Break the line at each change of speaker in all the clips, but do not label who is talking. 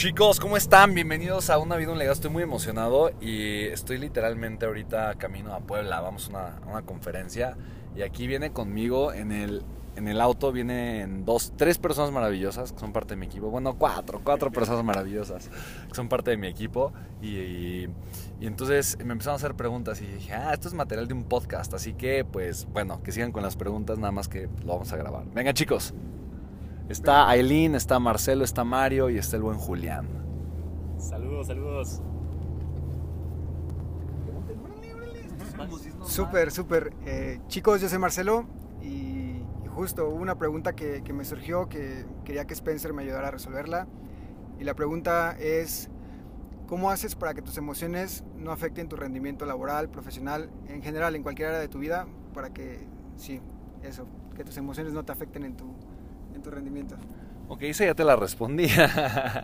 Chicos, ¿cómo están? Bienvenidos a Una Vida, un Legado. Estoy muy emocionado y estoy literalmente ahorita camino a Puebla. Vamos a una, conferencia y aquí viene conmigo en el, en el auto, vienen dos, tres personas maravillosas que son parte de mi equipo. Bueno, cuatro, cuatro personas maravillosas que son parte de mi equipo. Y, y, entonces me empezaron a hacer preguntas y dije, ah, esto es material de un podcast. Así que, pues, bueno, que sigan con las preguntas, nada más que lo vamos a grabar. Venga, chicos. Está Aileen, está Marcelo, está Mario y está el buen Julián.
Saludos, saludos.
Súper, súper. Eh, chicos, yo soy Marcelo y, justo una pregunta que, me surgió que quería que Spencer me ayudara a resolverla. Y la pregunta es, ¿cómo haces para que tus emociones no afecten tu rendimiento laboral, profesional, en general, en cualquier área de tu vida? Para que, sí, eso, que tus emociones no te afecten en tu, en tu rendimiento.
Ok, esa ya te la respondí.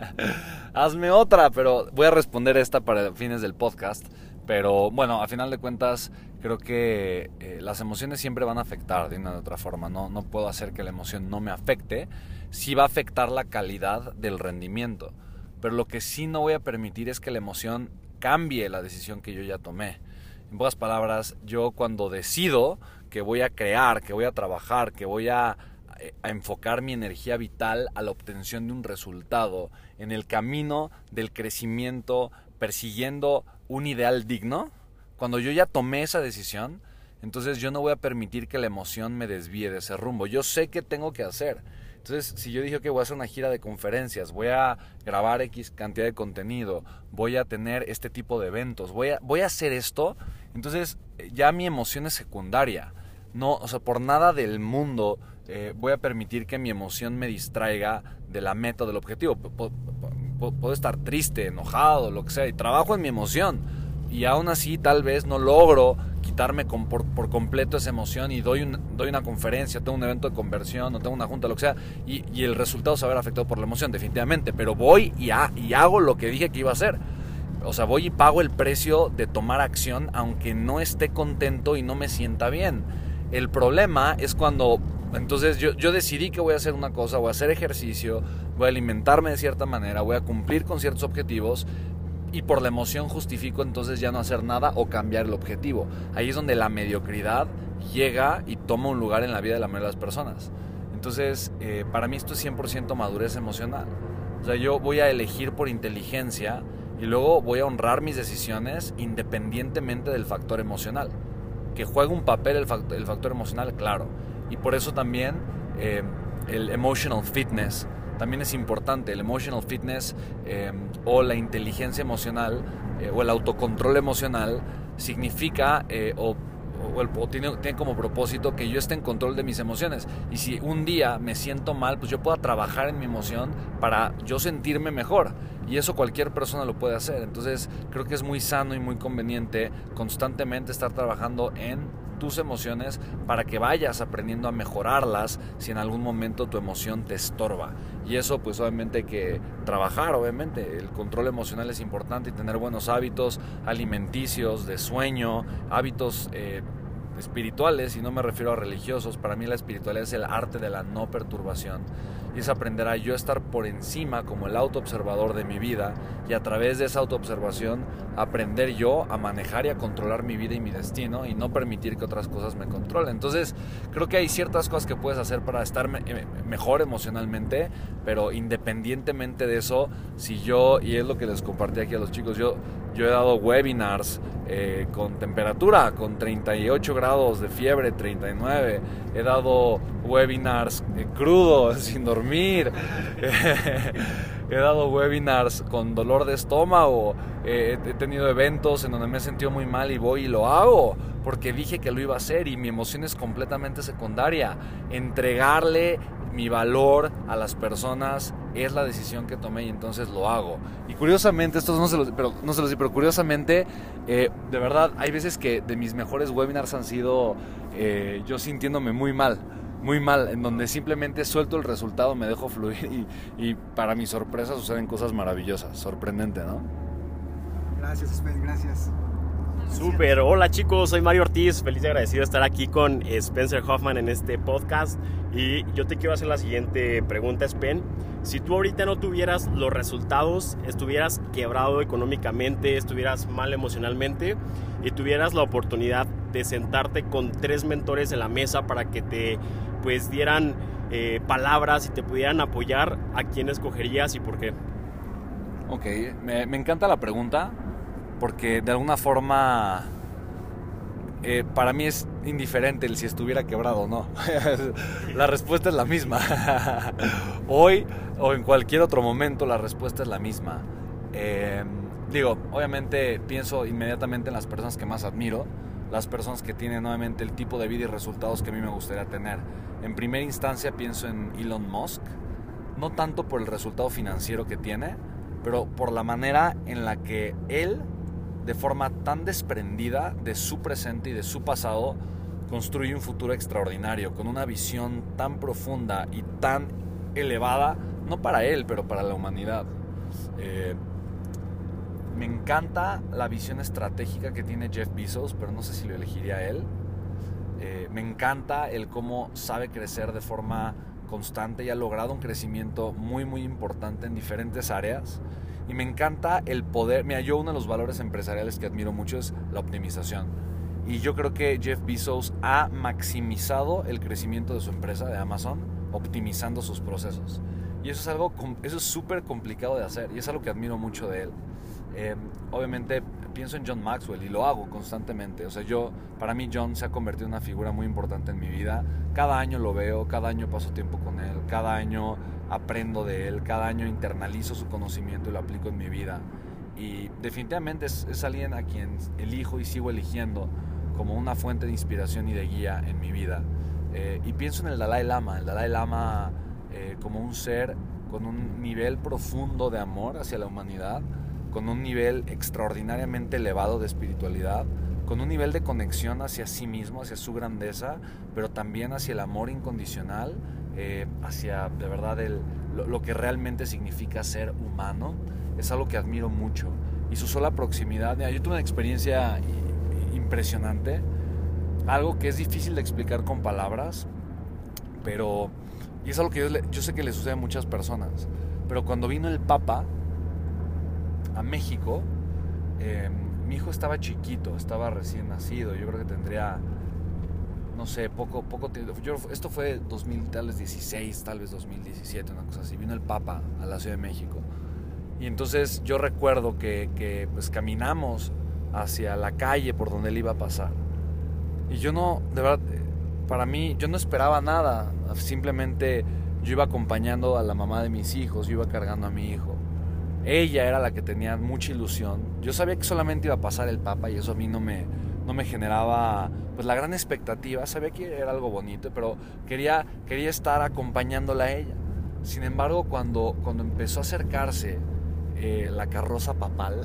Hazme otra, pero voy a responder esta para fines del podcast. Pero bueno, a final de cuentas, creo que eh, las emociones siempre van a afectar de una u otra forma. No, no puedo hacer que la emoción no me afecte. Sí va a afectar la calidad del rendimiento. Pero lo que sí no voy a permitir es que la emoción cambie la decisión que yo ya tomé. En pocas palabras, yo cuando decido que voy a crear, que voy a trabajar, que voy a a enfocar mi energía vital a la obtención de un resultado en el camino del crecimiento, persiguiendo un ideal digno, cuando yo ya tomé esa decisión, entonces yo no voy a permitir que la emoción me desvíe de ese rumbo. Yo sé qué tengo que hacer. Entonces, si yo dije que voy a hacer una gira de conferencias, voy a grabar X cantidad de contenido, voy a tener este tipo de eventos, voy a, voy a hacer esto, entonces eh, ya mi emoción es secundaria. No, o sea, por nada del mundo eh, voy a permitir que mi emoción me distraiga de la meta, del objetivo. Puedo estar triste, enojado, lo que sea, y trabajo en mi emoción. Y aún así tal vez no logro quitarme por, completo esa emoción y doy, una conferencia, tengo un evento de conversión o tengo una junta, lo que sea, y, el resultado se va ver afectado por la emoción, definitivamente. Pero voy y, y hago lo que dije que iba a hacer. O sea, voy y pago el precio de tomar acción aunque no esté contento y no me sienta bien. El problema es cuando entonces yo, yo, decidí que voy a hacer una cosa, voy a hacer ejercicio, voy a alimentarme de cierta manera, voy a cumplir con ciertos objetivos y por la emoción justifico entonces ya no hacer nada o cambiar el objetivo. Ahí es donde la mediocridad llega y toma un lugar en la vida de la mayoría de las personas. Entonces, eh, para mí esto es 100% madurez emocional. O sea, yo voy a elegir por inteligencia y luego voy a honrar mis decisiones independientemente del factor emocional. Que juegue un papel el factor, el factor emocional, claro y por eso también eh, el emotional fitness también es importante. El emotional fitness eh, o la inteligencia emocional eh, o el autocontrol emocional significa o, tiene, tiene, como propósito que yo esté en control de mis emociones. Y si un día me siento mal, pues yo pueda trabajar en mi emoción para yo sentirme mejor. Y eso cualquier persona lo puede hacer. Entonces creo que es muy sano y muy conveniente constantemente estar trabajando en tus emociones para que vayas aprendiendo a mejorarlas si en algún momento tu emoción te estorba. Y eso pues obviamente hay que trabajar, obviamente. El control emocional es importante y tener buenos hábitos alimenticios, de sueño, hábitos... Eh, espirituales, y no me refiero a religiosos, para mí la espiritualidad es el arte de la no perturbación y es aprender a estar por encima como el autoobservador de mi vida y a través de esa autoobservación aprender yo a manejar y a controlar mi vida y mi destino y no permitir que otras cosas me controlen. Entonces creo que hay ciertas cosas que puedes hacer para estar eh, mejor emocionalmente, pero independientemente de eso, si yo, y es lo que les compartí aquí a los chicos, yo, yo he dado webinars eh, con temperatura, con 38 grados de fiebre, 39, he dado webinars eh, crudos, sin dormir, he dado webinars con dolor de estómago. he tenido eventos en donde me he sentido muy mal y voy y lo hago. Porque dije que lo iba a hacer y mi emoción es completamente secundaria. Entregarle mi valor a las personas es la decisión que tomé y entonces lo hago. Y curiosamente, esto no se lo, pero, no lo pero curiosamente, eh, de verdad, hay veces que de mis mejores webinars han sido eh, yo sintiéndome muy mal muy mal, en donde simplemente suelto el resultado, me dejo fluir y, para mi sorpresa suceden cosas maravillosas, sorprendente, ¿no?
Gracias, Spen, gracias.
Super, hola chicos, soy Mario Ortiz, feliz y agradecido de estar aquí con Spencer Hoffman en este podcast y yo te quiero hacer la siguiente pregunta, Spen. Si tú ahorita no tuvieras los resultados, estuvieras quebrado económicamente, estuvieras mal emocionalmente y tuvieras la oportunidad de sentarte con tres mentores en la mesa para que te pues dieran eh, palabras y te pudieran apoyar, ¿a quién escogerías y por qué?
Ok, me, encanta la pregunta porque de alguna forma eh, para mí es indiferente el si estuviera quebrado o no. la respuesta es la misma. Hoy o en cualquier otro momento la respuesta es la misma. Eh, digo, obviamente pienso inmediatamente en las personas que más admiro las personas que tienen nuevamente el tipo de vida y resultados que a mí me gustaría tener. En primera instancia pienso en Elon Musk, no tanto por el resultado financiero que tiene, pero por la manera en la que él, de forma tan desprendida de su presente y de su pasado, construye un futuro extraordinario, con una visión tan profunda y tan elevada, no para él, pero para la humanidad. Eh, me encanta la visión estratégica que tiene Jeff Bezos, pero no sé si lo elegiría él. Eh, me encanta el cómo sabe crecer de forma constante y ha logrado un crecimiento muy muy importante en diferentes áreas. Y me encanta el poder, mira, yo uno de los valores empresariales que admiro mucho es la optimización. Y yo creo que Jeff Bezos ha maximizado el crecimiento de su empresa, de Amazon, optimizando sus procesos. Y eso es algo, eso es súper complicado de hacer y es algo que admiro mucho de él. Em, obviamente pienso en John Maxwell y lo hago constantemente. O sea, yo, para mí John se ha convertido en una figura muy importante en mi vida. Cada año lo veo, cada año paso tiempo con él, cada año aprendo de él, cada año internalizo su conocimiento y lo aplico en mi vida. Y definitivamente es, alguien a quien elijo y sigo eligiendo como una fuente de inspiración y de guía en mi vida. Eh, y pienso en el Dalai Lama, el Dalai Lama eh, como un ser con un nivel profundo de amor hacia la humanidad con un nivel extraordinariamente elevado de espiritualidad, con un nivel de conexión hacia sí mismo, hacia su grandeza, pero también hacia el amor incondicional, eh, hacia de verdad el, lo, que realmente significa ser humano. Es algo que admiro mucho. Y su sola proximidad, yo tuve una experiencia impresionante, algo que es difícil de explicar con palabras, pero, y es algo que yo sé que le sucede a muchas personas, pero cuando vino el Papa, a México, em, mi hijo estaba chiquito, estaba recién nacido, yo creo que tendría, no sé, poco, poco tiempo. esto fue 2016, tal vez 2017, una cosa así. Vino el Papa a la Ciudad de México. Y entonces yo recuerdo que, que pues caminamos hacia la calle por donde él iba a pasar. Y yo no, de verdad, para mí, yo no esperaba nada. Simplemente yo iba acompañando a la mamá de mis hijos, yo iba cargando a mi hijo. Ella era la que tenía mucha ilusión. Yo sabía que solamente iba a pasar el Papa y eso a mí no me, no me generaba pues la gran expectativa. Sabía que era algo bonito, pero quería, quería estar acompañándola a ella. Sin embargo, cuando, cuando empezó a acercarse eh, la carroza papal,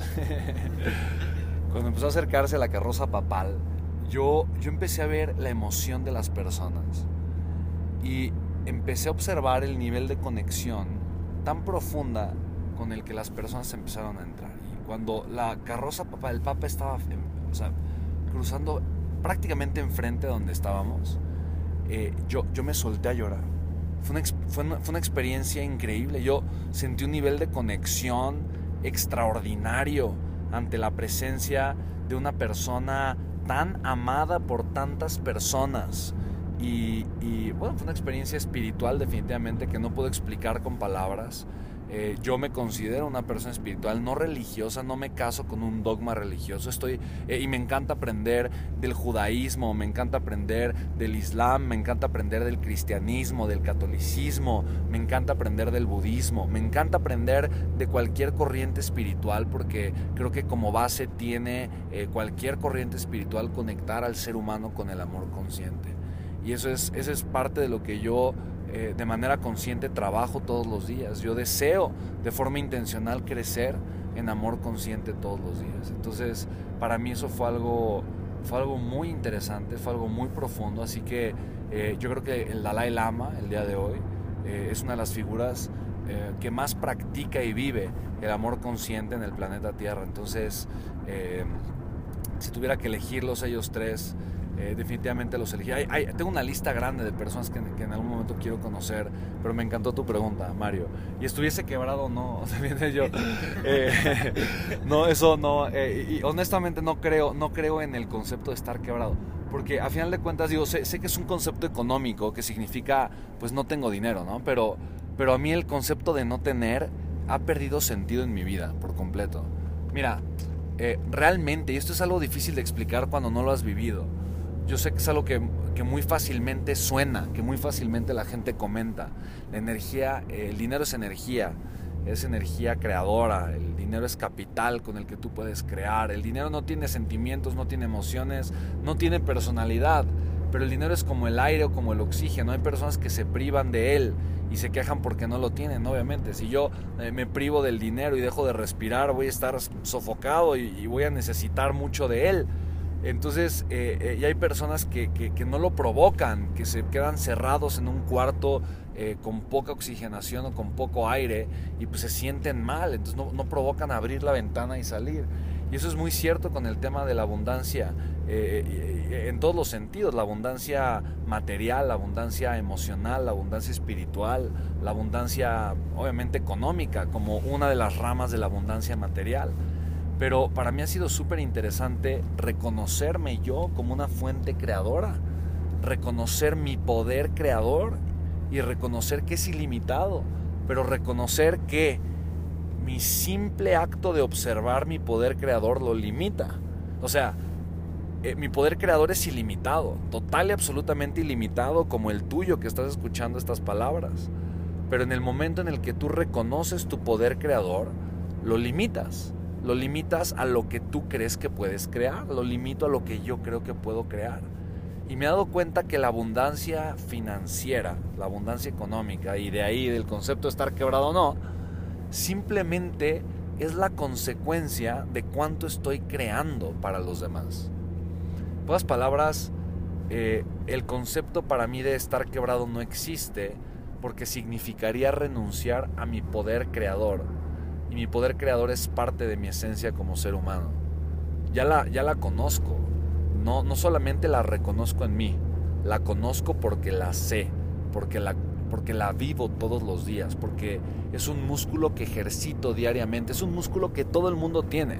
cuando empezó a acercarse la carroza papal, yo, yo empecé a ver la emoción de las personas y empecé a observar el nivel de conexión tan profunda con el que las personas empezaron a entrar. Y cuando la carroza papa, el papa estaba cruzando prácticamente enfrente de donde estábamos, eh, yo, yo me solté a llorar. Fue una, fue, una, fue una experiencia increíble. Yo sentí un nivel de conexión extraordinario ante la presencia de una persona tan amada por tantas personas. Y, y, bueno, fue una experiencia espiritual definitivamente que no puedo explicar con palabras. Eh, yo me considero una persona espiritual, no religiosa, no me caso con un dogma religioso. Estoy eh, y me encanta aprender del judaísmo, me encanta aprender del islam, me encanta aprender del cristianismo, del catolicismo, me encanta aprender del budismo, me encanta aprender de cualquier corriente espiritual porque creo que como base tiene eh, cualquier corriente espiritual conectar al ser humano con el amor consciente. Y eso es, eso es parte de lo que yo eh, de manera consciente trabajo todos los días. Yo deseo de forma intencional crecer en amor consciente todos los días. Entonces, para mí eso fue algo, fue algo muy interesante, fue algo muy profundo. Así que eh, yo creo que el Dalai Lama, el día de hoy, eh, es una de las figuras que más practica y vive el amor consciente en el planeta Tierra. Entonces, si tuviera que elegirlos ellos tres, eh, definitivamente los elegí. tengo una lista grande de personas que, en algún momento quiero conocer, pero me encantó tu pregunta, Mario. Y estuviese quebrado, no, yo. Eh, no, eso no. Eh, y honestamente no creo, no creo en el concepto de estar quebrado. Porque a final de cuentas, digo, sé, sé, que es un concepto económico que significa, pues no tengo dinero, ¿no? Pero, pero a mí el concepto de no tener ha perdido sentido en mi vida por completo. Mira, realmente, y esto es algo difícil de explicar cuando no lo has vivido yo sé que es algo que, muy fácilmente suena, que muy fácilmente la gente comenta. La energía, el dinero es energía, es energía creadora, el dinero es capital con el que tú puedes crear. El dinero no tiene sentimientos, no tiene emociones, no tiene personalidad, pero el dinero es como el aire o como el oxígeno. Hay personas que se privan de él y se quejan porque no lo tienen, obviamente. Si yo eh, me privo del dinero y dejo de respirar, voy a estar sofocado y voy a necesitar mucho de él. Entonces, eh, eh, y hay personas que, no lo provocan, que se quedan cerrados en un cuarto eh, con poca oxigenación o con poco aire y pues se sienten mal, entonces no, provocan abrir la ventana y salir. Y eso es muy cierto con el tema de la abundancia, en todos los sentidos, la abundancia material, la abundancia emocional, la abundancia espiritual, la abundancia obviamente económica, como una de las ramas de la abundancia material. Pero para mí ha sido súper interesante reconocerme yo como una fuente creadora, reconocer mi poder creador y reconocer que es ilimitado, pero reconocer que mi simple acto de observar mi poder creador lo limita. O sea, eh, mi poder creador es ilimitado, total y absolutamente ilimitado como el tuyo que estás escuchando estas palabras. Pero en el momento en el que tú reconoces tu poder creador, lo limitas lo limitas a lo que tú crees que puedes crear, lo limito a lo que yo creo que puedo crear. Y me he dado cuenta que la abundancia financiera, la abundancia económica, y de ahí del concepto de estar quebrado o no, simplemente es la consecuencia de cuánto estoy creando para los demás. En pocas palabras, eh, el concepto para mí de estar quebrado no existe porque significaría renunciar a mi poder creador y mi poder creador es parte de mi esencia como ser humano. Ya la, ya la conozco, no, no solamente la reconozco en mí, la conozco porque la sé, porque la, porque la vivo todos los días, porque es un músculo que ejercito diariamente, es un músculo que todo el mundo tiene,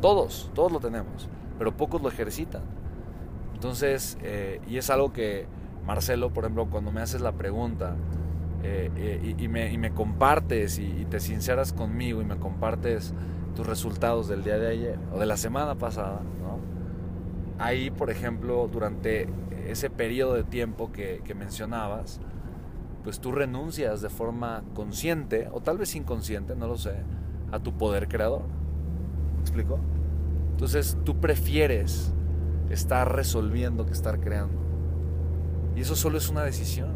todos, todos lo tenemos, pero pocos lo ejercitan. Entonces, eh, y es algo que Marcelo, por ejemplo, cuando me haces la pregunta, eh, eh, y, me, compartes y, te sinceras conmigo y me compartes tus resultados del día de ayer o de la semana pasada, Ahí, por ejemplo, durante ese periodo de tiempo que, mencionabas, pues tú renuncias de forma consciente o tal vez inconsciente, no lo sé, a tu poder creador. ¿Me explico? Entonces tú prefieres estar resolviendo que estar creando. Y eso solo es una decisión.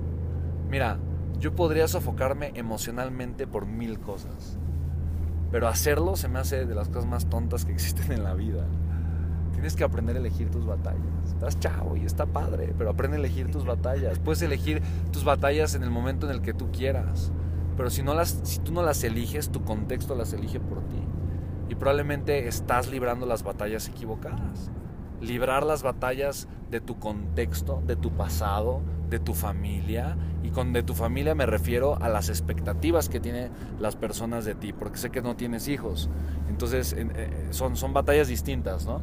Mira, yo podría sofocarme emocionalmente por mil cosas. Pero hacerlo se me hace de las cosas más tontas que existen en la vida. Tienes que aprender a elegir tus batallas. Estás chavo y está padre, pero aprende a elegir tus batallas. Puedes elegir tus batallas en el momento en el que tú quieras. Pero si, no las, si tú no las eliges, tu contexto las elige por ti. Y probablemente estás librando las batallas equivocadas. Librar las batallas de tu contexto, de tu pasado, de tu familia. Y con de tu familia me refiero a las expectativas que tienen las personas de ti, porque sé que no tienes hijos. Entonces eh, son, son batallas distintas, ¿no?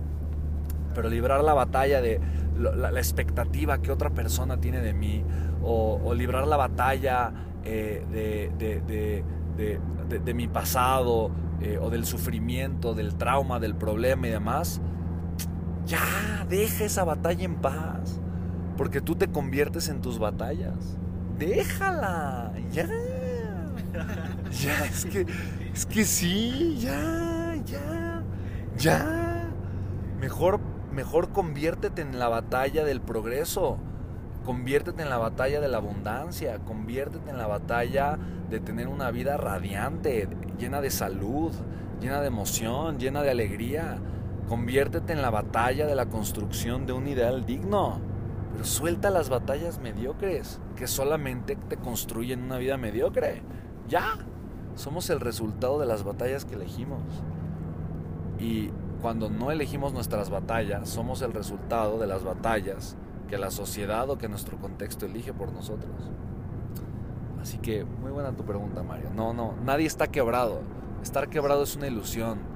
Pero librar la batalla de la, expectativa que otra persona tiene de mí, o, librar la batalla eh, de, de, mi pasado, eh, o del sufrimiento, del trauma, del problema y demás, ya, deja esa batalla en paz. Porque tú te conviertes en tus batallas. Déjala, ya. Ya, es que, es que sí, ya, ya, ya. Mejor, mejor conviértete en la batalla del progreso. Conviértete en la batalla de la abundancia. Conviértete en la batalla de tener una vida radiante, llena de salud, llena de emoción, llena de alegría. Conviértete en la batalla de la construcción de un ideal digno. Pero suelta las batallas mediocres que solamente te construyen una vida mediocre. Ya. Somos el resultado de las batallas que elegimos. Y cuando no elegimos nuestras batallas, somos el resultado de las batallas que la sociedad o que nuestro contexto elige por nosotros. Así que muy buena tu pregunta, Mario. No, no, nadie está quebrado. Estar quebrado es una ilusión.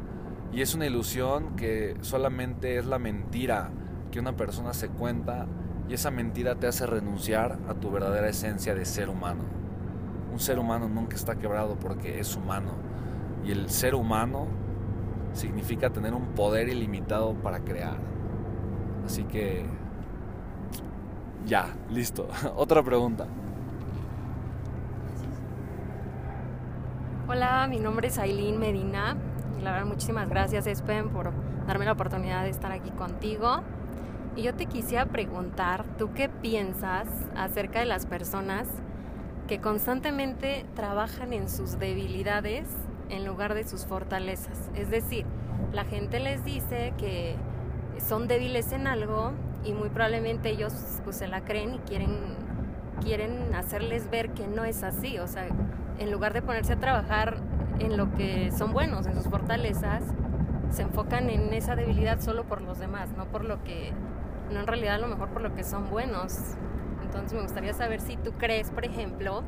Y es una ilusión que solamente es la mentira que una persona se cuenta y esa mentira te hace renunciar a tu verdadera esencia de ser humano. Un ser humano nunca está quebrado porque es humano. Y el ser humano significa tener un poder ilimitado para crear. Así que... Ya, listo. Otra pregunta.
Hola, mi nombre es Aileen Medina. La verdad, muchísimas gracias, Espen, por darme la oportunidad de estar aquí contigo. Y yo te quisiera preguntar, ¿tú qué piensas acerca de las personas que constantemente trabajan en sus debilidades en lugar de sus fortalezas? Es decir, la gente les dice que son débiles en algo y muy probablemente ellos pues se la creen y quieren quieren hacerles ver que no es así, o sea, en lugar de ponerse a trabajar en lo que son buenos, en sus fortalezas, se enfocan en esa debilidad solo por los demás, no por lo que no en realidad a lo mejor por lo que son buenos. Entonces me gustaría saber si tú crees, por ejemplo,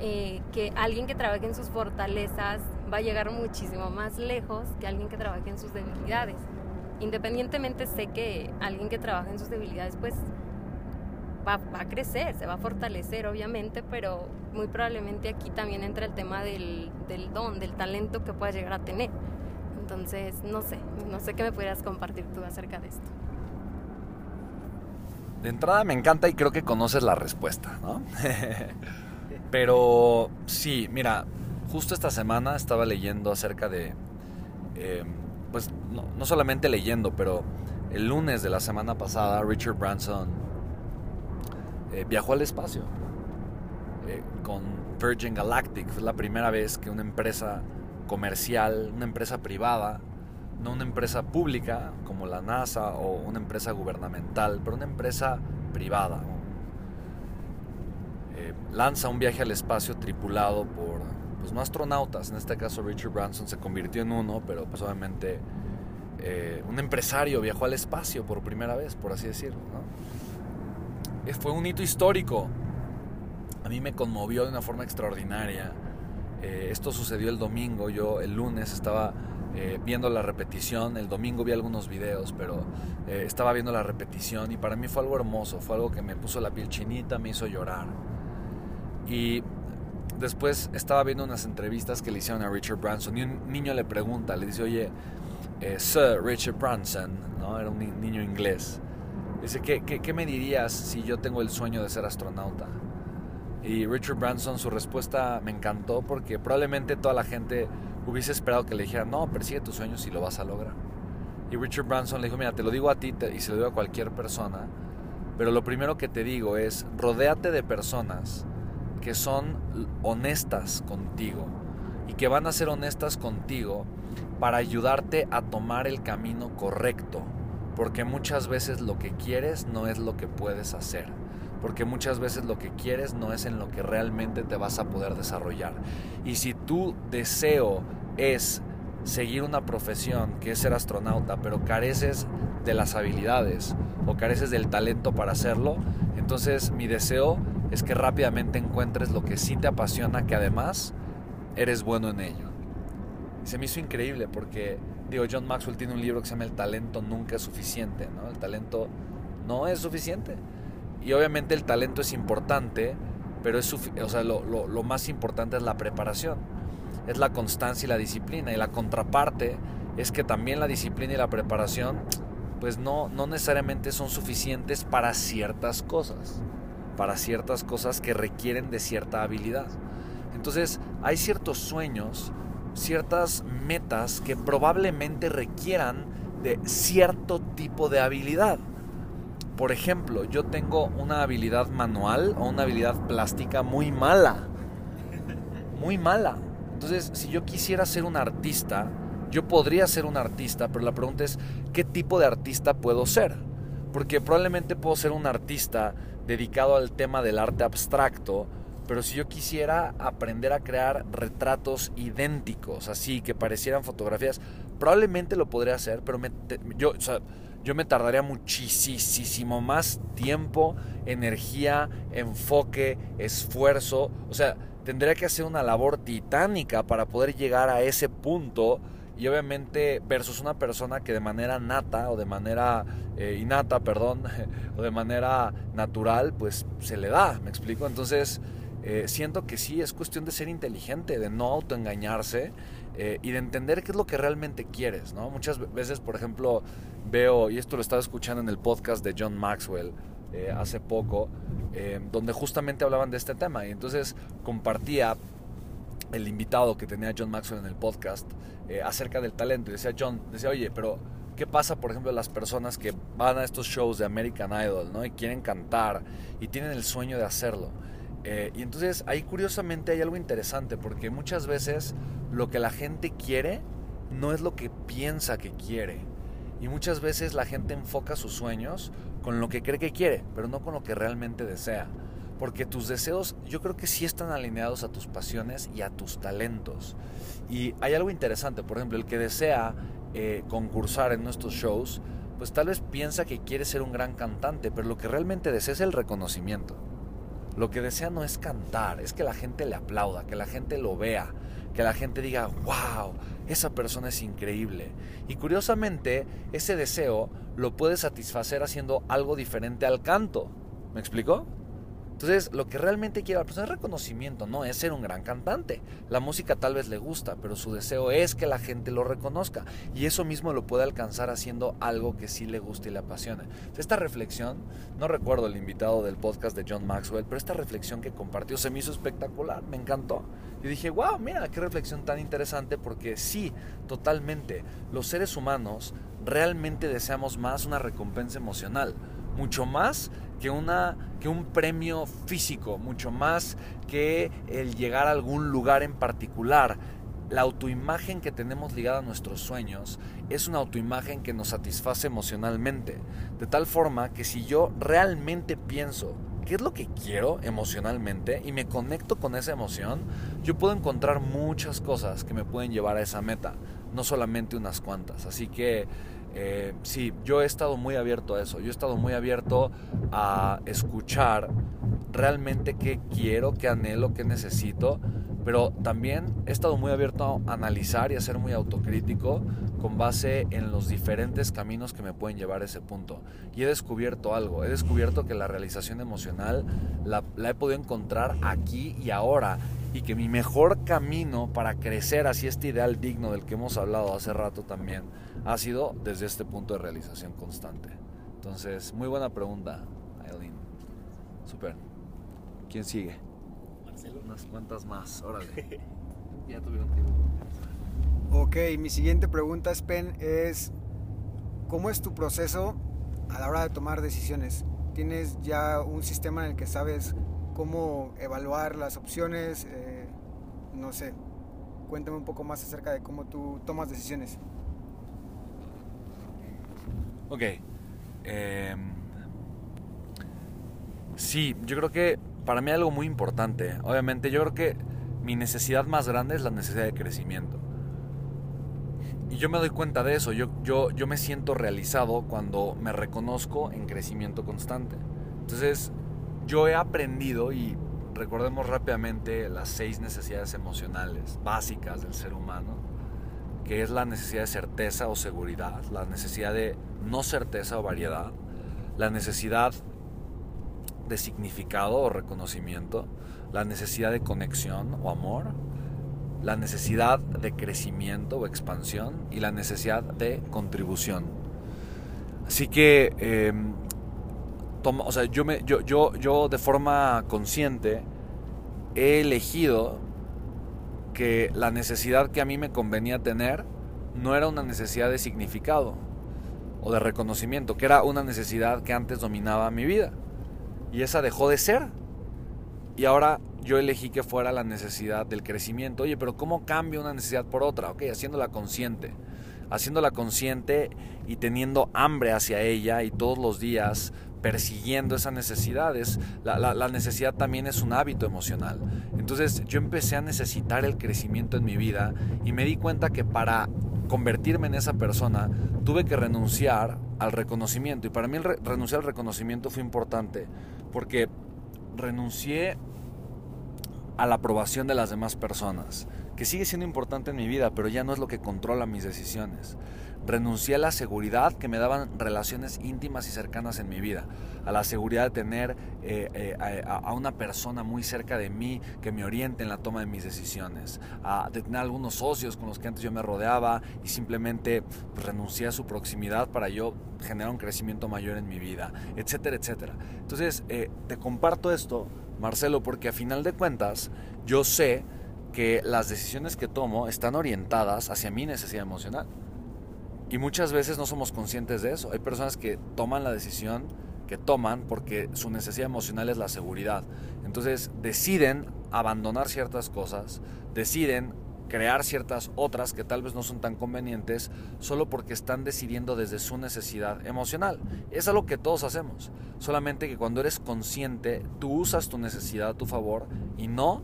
eh, que alguien que trabaje en sus fortalezas va a llegar muchísimo más lejos que alguien que trabaje en sus debilidades. Independientemente sé que alguien que trabaja en sus debilidades pues va, a crecer, se va a fortalecer obviamente, pero muy probablemente aquí también entra el tema del, don, del talento que puedas llegar a tener. Entonces, no sé, no sé qué me pudieras compartir tú acerca de esto.
De entrada me encanta y creo que conoces la respuesta, ¿no? Pero sí, mira, justo esta semana estaba leyendo acerca de, eh, pues no, solamente leyendo, pero el lunes de la semana pasada Richard Branson eh, viajó al espacio eh, con Virgin Galactic. Fue la primera vez que una empresa comercial, una empresa privada, no una empresa pública como la NASA o una empresa gubernamental, pero una empresa privada. Eh, lanza un viaje al espacio tripulado por pues, no astronautas, en este caso Richard Branson se convirtió en uno, pero pues obviamente un empresario viajó al espacio por primera vez, por así decirlo. Fue un hito histórico. A mí me conmovió de una forma extraordinaria. esto sucedió el domingo, yo el lunes estaba eh, viendo la repetición. El domingo vi algunos videos, pero eh, estaba viendo la repetición y para mí fue algo hermoso, fue algo que me puso la piel chinita, me hizo llorar. Y después estaba viendo unas entrevistas que le hicieron a Richard Branson y un niño le pregunta, le dice, oye, eh, Sir Richard Branson, ¿no? era un niño inglés. Dice, ¿qué, ¿qué, qué me dirías si yo tengo el sueño de ser astronauta? Y Richard Branson, su respuesta me encantó porque probablemente toda la gente hubiese esperado que le dijera, no, persigue tus sueños y lo vas a lograr. Y Richard Branson le dijo, mira, te lo digo a ti y se lo digo a cualquier persona, pero lo primero que te digo es, rodéate de personas que son honestas contigo y que van a ser honestas contigo para ayudarte a tomar el camino correcto, porque muchas veces lo que quieres no es lo que puedes hacer porque muchas veces lo que quieres no es en lo que realmente te vas a poder desarrollar. Y si tu deseo es seguir una profesión que es ser astronauta, pero careces de las habilidades o careces del talento para hacerlo, entonces mi deseo es que rápidamente encuentres lo que sí te apasiona, que además eres bueno en ello. Y se me hizo increíble porque, digo, John Maxwell tiene un libro que se llama El talento nunca es suficiente, ¿no? El talento no es suficiente. Y obviamente el talento es importante, pero es o sea, lo, lo más importante es la preparación, es la constancia y la disciplina. Y la contraparte es que también la disciplina y la preparación, pues no, no necesariamente son suficientes para ciertas cosas, para ciertas cosas que requieren de cierta habilidad. Entonces, hay ciertos sueños, ciertas metas que probablemente requieran de cierto tipo de habilidad. Por ejemplo, yo tengo una habilidad manual o una habilidad plástica muy mala. Muy mala. Entonces, si yo quisiera ser un artista, yo podría ser un artista, pero la pregunta es, ¿qué tipo de artista puedo ser? Porque probablemente puedo ser un artista dedicado al tema del arte abstracto, pero si yo quisiera aprender a crear retratos idénticos, así que parecieran fotografías, probablemente lo podría hacer, pero yo, yo me tardaría muchísimo más tiempo, energía, enfoque, esfuerzo. O sea, tendría que hacer una labor titánica para poder llegar a ese punto. Y obviamente versus una persona que de manera nata o de manera eh, innata, perdón, o de manera natural, pues se le da, me explico. Entonces, eh, siento que sí, es cuestión de ser inteligente, de no autoengañarse eh, y de entender qué es lo que realmente quieres, ¿no? Muchas veces, por ejemplo, veo, y esto lo estaba escuchando en el podcast de John Maxwell eh, hace poco, donde justamente hablaban de este tema y entonces compartía el invitado que tenía John Maxwell en el podcast acerca del talento y decía John, decía, oye, pero ¿qué pasa, por ejemplo, las personas que van a estos shows de American Idol, ¿no? Y quieren cantar y tienen el sueño de hacerlo. Eh, y entonces ahí curiosamente hay algo interesante porque muchas veces lo que la gente quiere no es lo que piensa que quiere. Y muchas veces la gente enfoca sus sueños con lo que cree que quiere, pero no con lo que realmente desea. Porque tus deseos yo creo que sí están alineados a tus pasiones y a tus talentos. Y hay algo interesante, por ejemplo, el que desea eh, concursar en nuestros shows, pues tal vez piensa que quiere ser un gran cantante, pero lo que realmente desea es el reconocimiento. Lo que desea no es cantar, es que la gente le aplauda, que la gente lo vea, que la gente diga, wow, esa persona es increíble. Y curiosamente, ese deseo lo puede satisfacer haciendo algo diferente al canto. ¿Me explico? Entonces, lo que realmente quiere la persona es reconocimiento, no es ser un gran cantante. La música tal vez le gusta, pero su deseo es que la gente lo reconozca. Y eso mismo lo puede alcanzar haciendo algo que sí le gusta y le apasiona. Esta reflexión, no recuerdo el invitado del podcast de John Maxwell, pero esta reflexión que compartió se me hizo espectacular, me encantó. Y dije, wow, mira, qué reflexión tan interesante, porque sí, totalmente, los seres humanos realmente deseamos más una recompensa emocional, mucho más que, una, que un premio físico, mucho más que el llegar a algún lugar en particular. La autoimagen que tenemos ligada a nuestros sueños es una autoimagen que nos satisface emocionalmente. De tal forma que si yo realmente pienso qué es lo que quiero emocionalmente y me conecto con esa emoción, yo puedo encontrar muchas cosas que me pueden llevar a esa meta, no solamente unas cuantas. Así que eh, sí, yo he estado muy abierto a eso, yo he estado muy abierto a escuchar realmente qué quiero, qué anhelo, qué necesito, pero también he estado muy abierto a analizar y a ser muy autocrítico con base en los diferentes caminos que me pueden llevar a ese punto. Y he descubierto algo, he descubierto que la realización emocional la, he podido encontrar aquí y ahora y que mi mejor camino para crecer hacia este ideal digno del que hemos hablado hace rato también ha sido desde este punto de realización constante. Entonces, muy buena pregunta, Aileen. Super. ¿Quién sigue?
Marcelo.
Unas cuantas más, órale. ya tuvieron tiempo.
Ok, mi siguiente pregunta, Spen, es ¿cómo es tu proceso a la hora de tomar decisiones? ¿Tienes ya un sistema en el que sabes cómo evaluar las opciones, eh, no sé, cuéntame un poco más acerca de cómo tú tomas decisiones.
Ok. Em, sí, yo creo que para mí algo muy importante. Obviamente yo creo que mi necesidad más grande es la necesidad de crecimiento. y yo me doy cuenta de eso, yo, yo, yo me siento realizado cuando me reconozco en crecimiento constante. Entonces, yo he aprendido y recordemos rápidamente las seis necesidades emocionales básicas del ser humano, que es la necesidad de certeza o seguridad, la necesidad de no certeza o variedad, la necesidad de significado o reconocimiento, la necesidad de conexión o amor, la necesidad de crecimiento o expansión y la necesidad de contribución. Así que, em, o sea, yo, me, yo, yo, yo de forma consciente he elegido que la necesidad que a mí me convenía tener no era una necesidad de significado o de reconocimiento, que era una necesidad que antes dominaba mi vida. Y esa dejó de ser. Y ahora yo elegí que fuera la necesidad del crecimiento. Oye, pero ¿cómo cambio una necesidad por otra? Ok, haciéndola consciente. Haciéndola consciente y teniendo hambre hacia ella y todos los días persiguiendo esas necesidades. La, la, necesidad también es un hábito emocional. Entonces yo empecé a necesitar el crecimiento en mi vida y me di cuenta que para convertirme en esa persona tuve que renunciar al reconocimiento. Y para mí el renunciar al reconocimiento fue importante porque renuncié a la aprobación de las demás personas, que sigue siendo importante en mi vida, pero ya no es lo que controla mis decisiones. Renuncié a la seguridad que me daban relaciones íntimas y cercanas en mi vida, a la seguridad de tener eh, eh, a, una persona muy cerca de mí que me oriente en la toma de mis decisiones, a de tener algunos socios con los que antes yo me rodeaba y simplemente pues, renuncié a su proximidad para yo generar un crecimiento mayor en mi vida, etcétera, etcétera. Entonces, eh, te comparto esto Marcelo, porque a final de cuentas yo sé que las decisiones que tomo están orientadas hacia mi necesidad emocional. Y muchas veces no somos conscientes de eso. Hay personas que toman la decisión que toman porque su necesidad emocional es la seguridad. Entonces deciden abandonar ciertas cosas, deciden crear ciertas otras que tal vez no son tan convenientes solo porque están decidiendo desde su necesidad emocional. Es algo que todos hacemos, solamente que cuando eres consciente tú usas tu necesidad a tu favor y no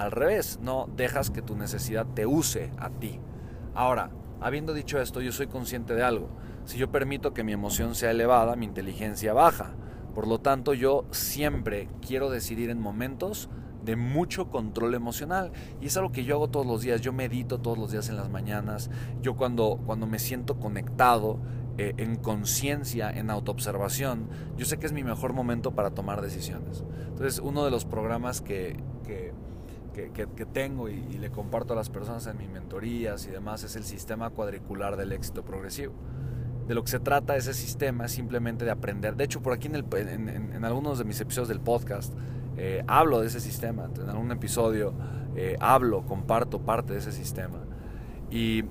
al revés, no dejas que tu necesidad te use a ti. Ahora, habiendo dicho esto, yo soy consciente de algo. Si yo permito que mi emoción sea elevada, mi inteligencia baja. Por lo tanto, yo siempre quiero decidir en momentos de mucho control emocional. Y es algo que yo hago todos los días. Yo medito todos los días en las mañanas. Yo cuando, cuando me siento conectado, eh, en conciencia, en autoobservación, yo sé que es mi mejor momento para tomar decisiones. Entonces, uno de los programas que, que, que, tengo y, le comparto a las personas en mis mentorías y demás es el sistema cuadricular del éxito progresivo. De lo que se trata ese sistema es simplemente de aprender. De hecho, por aquí en algunos de mis episodios del podcast, eh, hablo de ese sistema. En algún episodio eh, hablo, comparto parte de ese sistema. Y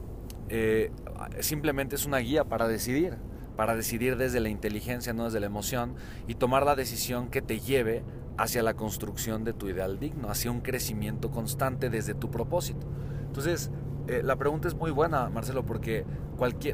eh, simplemente es una guía para decidir, para decidir desde la inteligencia, no desde la emoción, y tomar la decisión que te lleve hacia la construcción de tu ideal digno, hacia un crecimiento constante desde tu propósito. Entonces, eh, la pregunta es muy buena, Marcelo, porque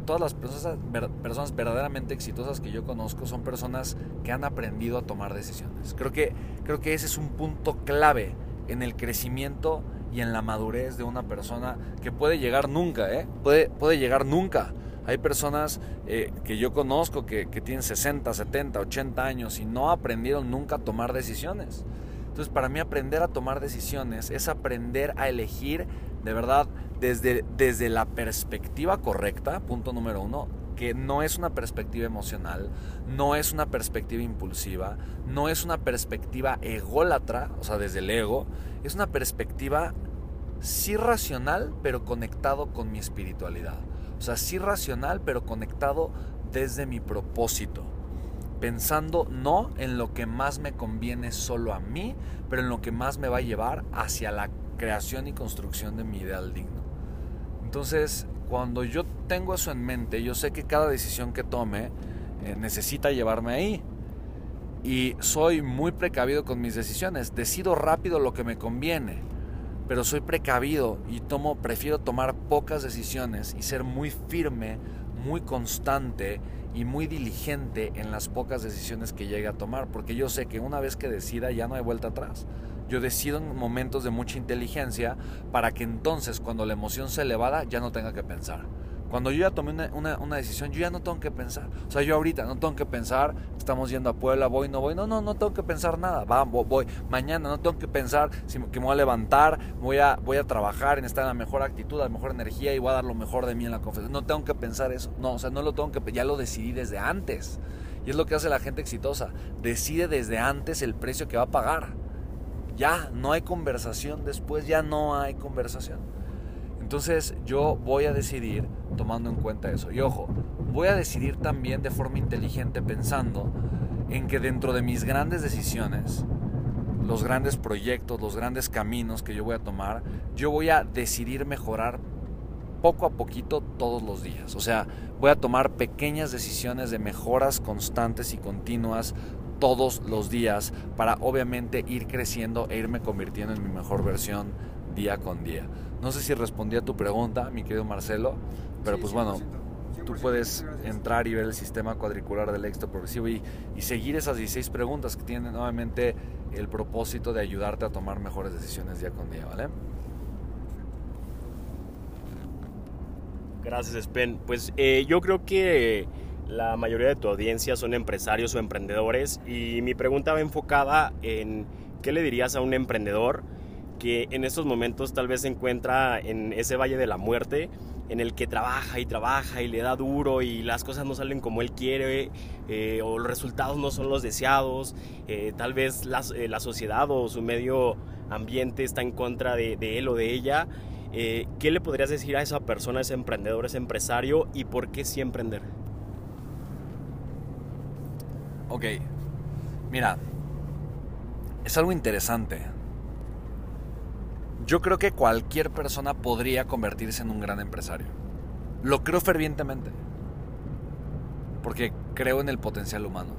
todas las personas, personas verdaderamente exitosas que yo conozco son personas que han aprendido a tomar decisiones. Creo que, creo que ese es un punto clave en el crecimiento y en la madurez de una persona que puede llegar nunca, ¿eh? Puede, puede llegar nunca. Hay personas eh, que yo conozco que, que tienen 60, 70, 80 años y no aprendieron nunca a tomar decisiones. Entonces, para mí aprender a tomar decisiones es aprender a elegir de verdad desde, desde la perspectiva correcta, punto número uno, que no es una perspectiva emocional, no es una perspectiva impulsiva, no es una perspectiva ególatra, o sea, desde el ego, es una perspectiva sí racional, pero conectado con mi espiritualidad. O sea, sí racional, pero conectado desde mi propósito. Pensando no en lo que más me conviene solo a mí, pero en lo que más me va a llevar hacia la creación y construcción de mi ideal digno. Entonces, cuando yo tengo eso en mente, yo sé que cada decisión que tome eh, necesita llevarme ahí. Y soy muy precavido con mis decisiones. Decido rápido lo que me conviene, pero soy precavido y tomo, prefiero tomar pocas decisiones y ser muy firme, muy constante y muy diligente en las pocas decisiones que llegue a tomar, porque yo sé que una vez que decida ya no hay vuelta atrás. Yo decido en momentos de mucha inteligencia para que entonces cuando la emoción sea elevada ya no tenga que pensar. Cuando yo ya tomé una, una, decisión, yo ya no tengo que pensar. O sea, yo ahorita no tengo que pensar, estamos yendo a Puebla, voy, no voy. No, no, no tengo que pensar nada. Va, voy, Mañana no tengo que pensar si, que me voy a levantar, voy a, voy a trabajar en estar en la mejor actitud, la mejor energía y voy a dar lo mejor de mí en la conferencia. No tengo que pensar eso. No, o sea, no lo tengo que ya lo decidí desde antes. Y es lo que hace la gente exitosa. Decide desde antes el precio que va a pagar. Ya, no hay conversación después, ya no hay conversación. Entonces yo voy a decidir tomando en cuenta eso. Y ojo, voy a decidir también de forma inteligente pensando en que dentro de mis grandes decisiones, los grandes proyectos, los grandes caminos que yo voy a tomar, yo voy a decidir mejorar poco a poquito todos los días. O sea, voy a tomar pequeñas decisiones de mejoras constantes y continuas todos los días para obviamente ir creciendo e irme convirtiendo en mi mejor versión día con día. No sé si respondí a tu pregunta, mi querido Marcelo, pero pues bueno, tú puedes entrar y ver el sistema cuadricular del éxito progresivo y, y, seguir esas 16 preguntas que tienen nuevamente el propósito de ayudarte a tomar mejores decisiones día con día, ¿vale?
Gracias, Spen. Pues eh, yo creo que la mayoría de tu audiencia son empresarios o emprendedores y mi pregunta va enfocada en qué le dirías a un emprendedor que en estos momentos tal vez se encuentra en ese valle de la muerte en el que trabaja y trabaja y le da duro y las cosas no salen como él quiere eh, o los resultados no son los deseados, eh, tal vez la, la, sociedad o su medio ambiente está en contra de, de él o de ella. ¿Qué le podrías decir a esa persona, a ese emprendedor, ese empresario y por qué sí emprender?
Ok, mira, es algo interesante. Yo creo que cualquier persona podría convertirse en un gran empresario. Lo creo fervientemente. Porque creo en el potencial humano.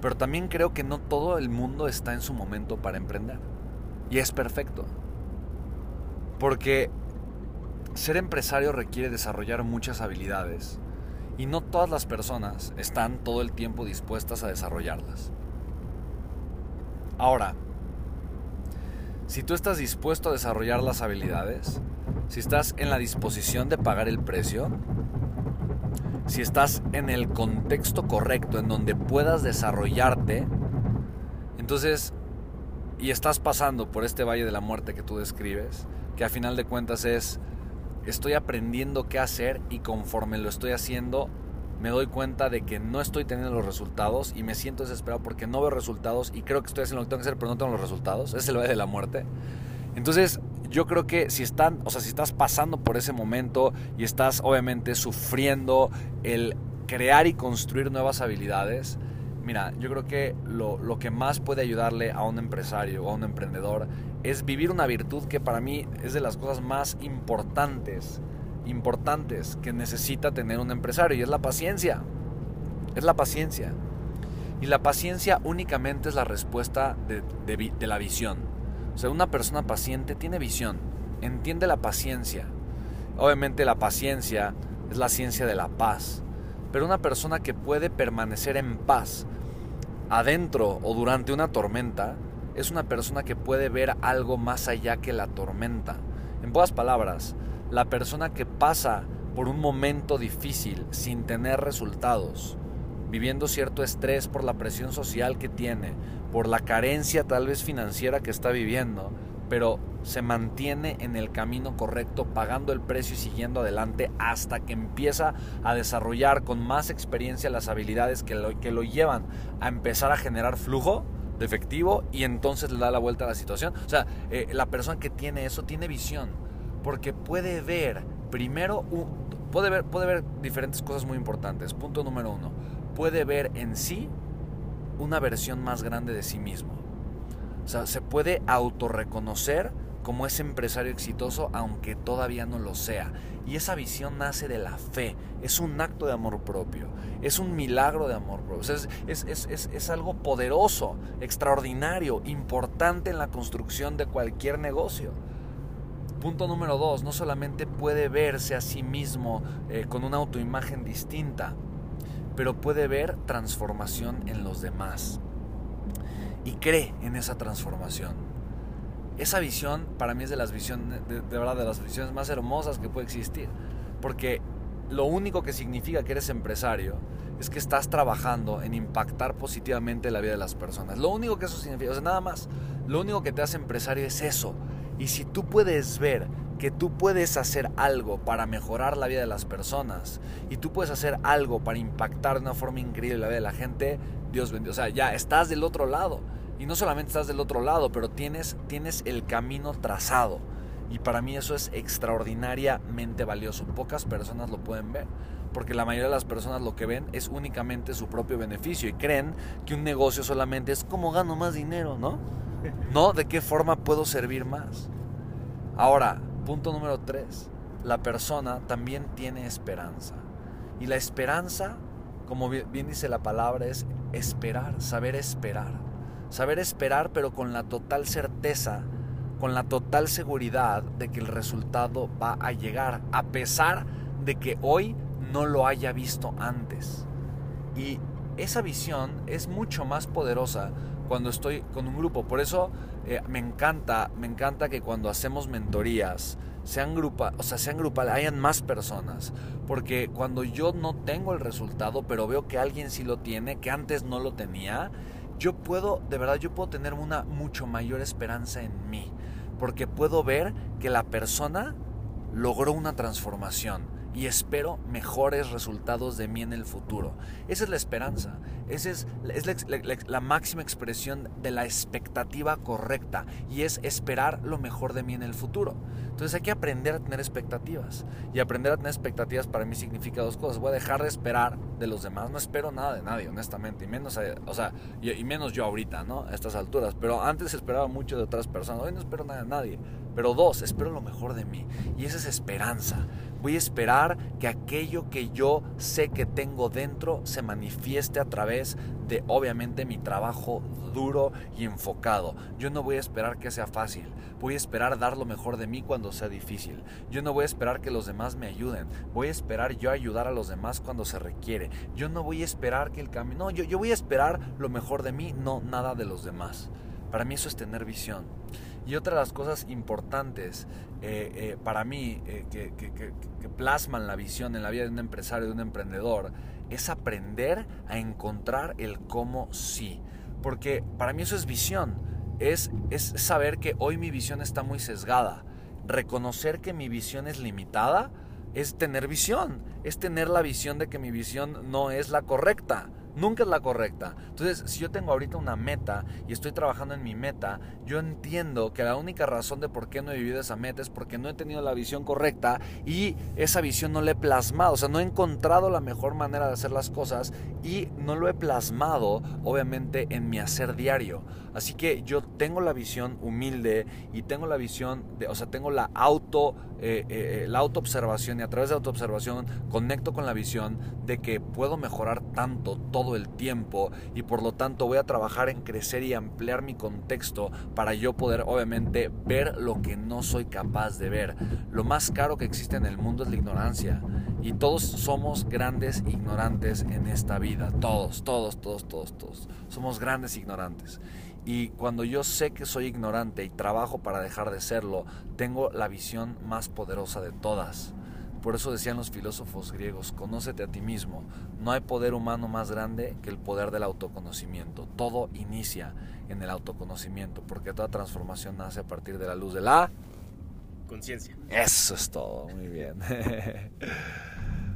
Pero también creo que no todo el mundo está en su momento para emprender. Y es perfecto. Porque ser empresario requiere desarrollar muchas habilidades y no todas las personas están todo el tiempo dispuestas a desarrollarlas. Ahora, si tú estás dispuesto a desarrollar las habilidades, si estás en la disposición de pagar el precio, si estás en el contexto correcto en donde puedas desarrollarte, entonces, y estás pasando por este valle de la muerte que tú describes, que a final de cuentas es estoy aprendiendo qué hacer y conforme lo estoy haciendo me doy cuenta de que no estoy teniendo los resultados y me siento desesperado porque no veo resultados y creo que estoy haciendo lo que tengo que hacer pero no tengo los resultados. Es el valle de la muerte. Entonces, yo creo que si están, o sea, si estás pasando por ese momento y estás obviamente sufriendo el crear y construir nuevas habilidades, mira, yo creo que lo, lo que más puede ayudarle a un empresario o a un emprendedor es vivir una virtud que para mí es de las cosas más importantes, importantes que necesita tener un empresario y es la paciencia. Es la paciencia. Y la paciencia únicamente es la respuesta de, la visión. O sea, una persona paciente tiene visión, entiende la paciencia. Obviamente la paciencia es la ciencia de la paz. Pero una persona que puede permanecer en paz adentro o durante una tormenta, es una persona que puede ver algo más allá que la tormenta. En pocas palabras, la persona que pasa por un momento difícil sin tener resultados, viviendo cierto estrés por la presión social que tiene, por la carencia tal vez financiera que está viviendo, pero se mantiene en el camino correcto, pagando el precio y siguiendo adelante hasta que empieza a desarrollar con más experiencia las habilidades que lo, que lo llevan a empezar a generar flujo, de efectivo y entonces le da la vuelta a la situación. O sea, eh, la persona que tiene eso tiene visión, porque puede ver, primero, puede, ver, puede ver diferentes cosas muy importantes. Punto número uno, puede ver en sí una versión más grande de sí mismo. O sea, se puede autorreconocer como ese empresario exitoso aunque todavía no lo sea. Y esa visión nace de la fe, es un acto de amor propio, es un milagro de amor propio, es, es, es, algo poderoso, extraordinario, importante en la construcción de cualquier negocio. Punto número dos, no solamente puede verse a sí mismo eh, con una autoimagen distinta, pero puede ver transformación en los demás y cree en esa transformación. Esa visión para mí es de las visiones, de, verdad, de las visiones más hermosas que puede existir. Porque lo único que significa que eres empresario es que estás trabajando en impactar positivamente la vida de las personas. Lo único que eso significa, o sea, nada más, lo único que te hace empresario es eso. Y si tú puedes ver que tú puedes hacer algo para mejorar la vida de las personas y tú puedes hacer algo para impactar de una forma increíble la vida de la gente, Dios bendiga. O sea, ya estás del otro lado. Y no solamente estás del otro lado, pero tienes, tienes el camino trazado. Y para mí eso es extraordinariamente valioso. Pocas personas lo pueden ver. Porque la mayoría de las personas lo que ven es únicamente su propio beneficio y creen que un negocio solamente es cómo gano más dinero, ¿no? No, de qué forma puedo servir más. Ahora, punto número tres. La persona también tiene esperanza. Y la esperanza, como bien dice la palabra, es esperar, saber esperar. Saber esperar pero con la total certeza, con la total seguridad de que el resultado va a llegar, a pesar de que hoy no lo haya visto antes. Y esa visión es mucho más poderosa cuando estoy con un grupo. Por eso eh, me encanta, me encanta que cuando hacemos mentorías, sean grupa, o sea, sean grupales, hayan más personas. Porque cuando yo no tengo el resultado, pero veo que alguien sí lo tiene, que antes no lo tenía, yo puedo, de verdad, yo puedo tener una mucho mayor esperanza en mí. Porque puedo ver que la persona logró una transformación y espero mejores resultados de mí en el futuro. Esa es la esperanza, esa es, la, máxima expresión de la expectativa correcta y es esperar lo mejor de mí en el futuro. Entonces hay que aprender a tener expectativas y aprender a tener expectativas para mí significa dos cosas. Voy a dejar de esperar de los demás, no espero nada de nadie, honestamente, y menos, eh, o sea, y, menos yo ahorita, ¿no? A estas alturas, pero antes esperaba mucho de otras personas, hoy no espero nada de nadie. Pero dos, espero lo mejor de mí. Y esa es esperanza. Voy a esperar que aquello que yo sé que tengo dentro se manifieste a través de obviamente mi trabajo duro y enfocado. Yo no voy a esperar que sea fácil. Voy a esperar dar lo mejor de mí cuando sea difícil. Yo no voy a esperar que los demás me ayuden. Voy a esperar yo ayudar a los demás cuando se requiere. Yo no voy a esperar que el camino... No, yo, voy a esperar lo mejor de mí, no nada de los demás. Para mí eso es tener visión. Y otra de las cosas importantes eh, eh, para mí eh, que, que, plasman la visión en la vida de un empresario, de un emprendedor, es aprender a encontrar el cómo sí. Porque para mí eso es visión. Es, es saber que hoy mi visión está muy sesgada. Reconocer que mi visión es limitada es tener visión. Es tener la visión de que mi visión no es la correcta nunca es la correcta. Entonces, si yo tengo ahorita una meta y estoy trabajando en mi meta, yo entiendo que la única razón de por qué no he vivido esa meta es porque no he tenido la visión correcta y esa visión no la he plasmado. O sea, no he encontrado la mejor manera de hacer las cosas y no lo he plasmado, obviamente, en mi hacer diario. Así que yo tengo la visión humilde y tengo la visión, de, o sea, tengo la auto, eh, eh, la autoobservación y a través de autoobservación conecto con la visión de que puedo mejorar tanto todo el tiempo y por lo tanto voy a trabajar en crecer y ampliar mi contexto para yo poder obviamente ver lo que no soy capaz de ver. Lo más caro que existe en el mundo es la ignorancia y todos somos grandes ignorantes en esta vida, todos, todos, todos, todos, todos. Somos grandes ignorantes. Y cuando yo sé que soy ignorante y trabajo para dejar de serlo, tengo la visión más poderosa de todas. Por eso decían los filósofos griegos, conócete a ti mismo. No hay poder humano más grande que el poder del autoconocimiento. Todo inicia en el autoconocimiento, porque toda transformación nace a partir de la luz de la
conciencia.
Eso es todo, muy bien.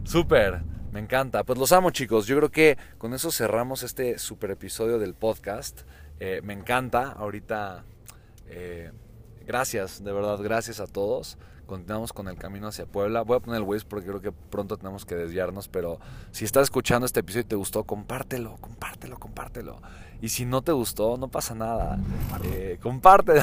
Súper, me encanta. Pues los amo chicos. Yo creo que con eso cerramos este super episodio del podcast. Eh, me encanta. Ahorita, eh, gracias, de verdad, gracias a todos continuamos con el camino hacia Puebla. Voy a poner el Waze porque creo que pronto tenemos que desviarnos, pero si estás escuchando este episodio y te gustó, compártelo, compártelo, compártelo. Y si no te gustó, no pasa nada. Eh, comparte,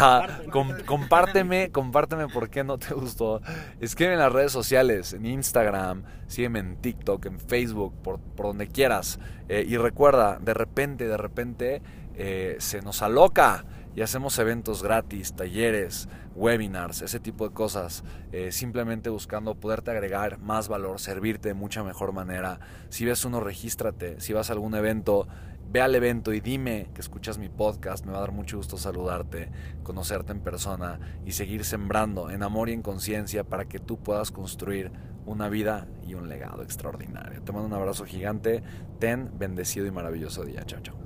compárteme, compárteme por qué no te gustó. Escribe en las redes sociales, en Instagram, sígueme en TikTok, en Facebook, por, donde quieras. Y recuerda, de repente, de repente, eh, se nos aloca y hacemos eventos gratis, talleres, webinars, ese tipo de cosas, eh, simplemente buscando poderte agregar más valor, servirte de mucha mejor manera. Si ves uno, regístrate. Si vas a algún evento, ve al evento y dime que escuchas mi podcast. Me va a dar mucho gusto saludarte, conocerte en persona y seguir sembrando en amor y en conciencia para que tú puedas construir una vida y un legado extraordinario. Te mando un abrazo gigante. Ten bendecido y maravilloso día. Chao, chao.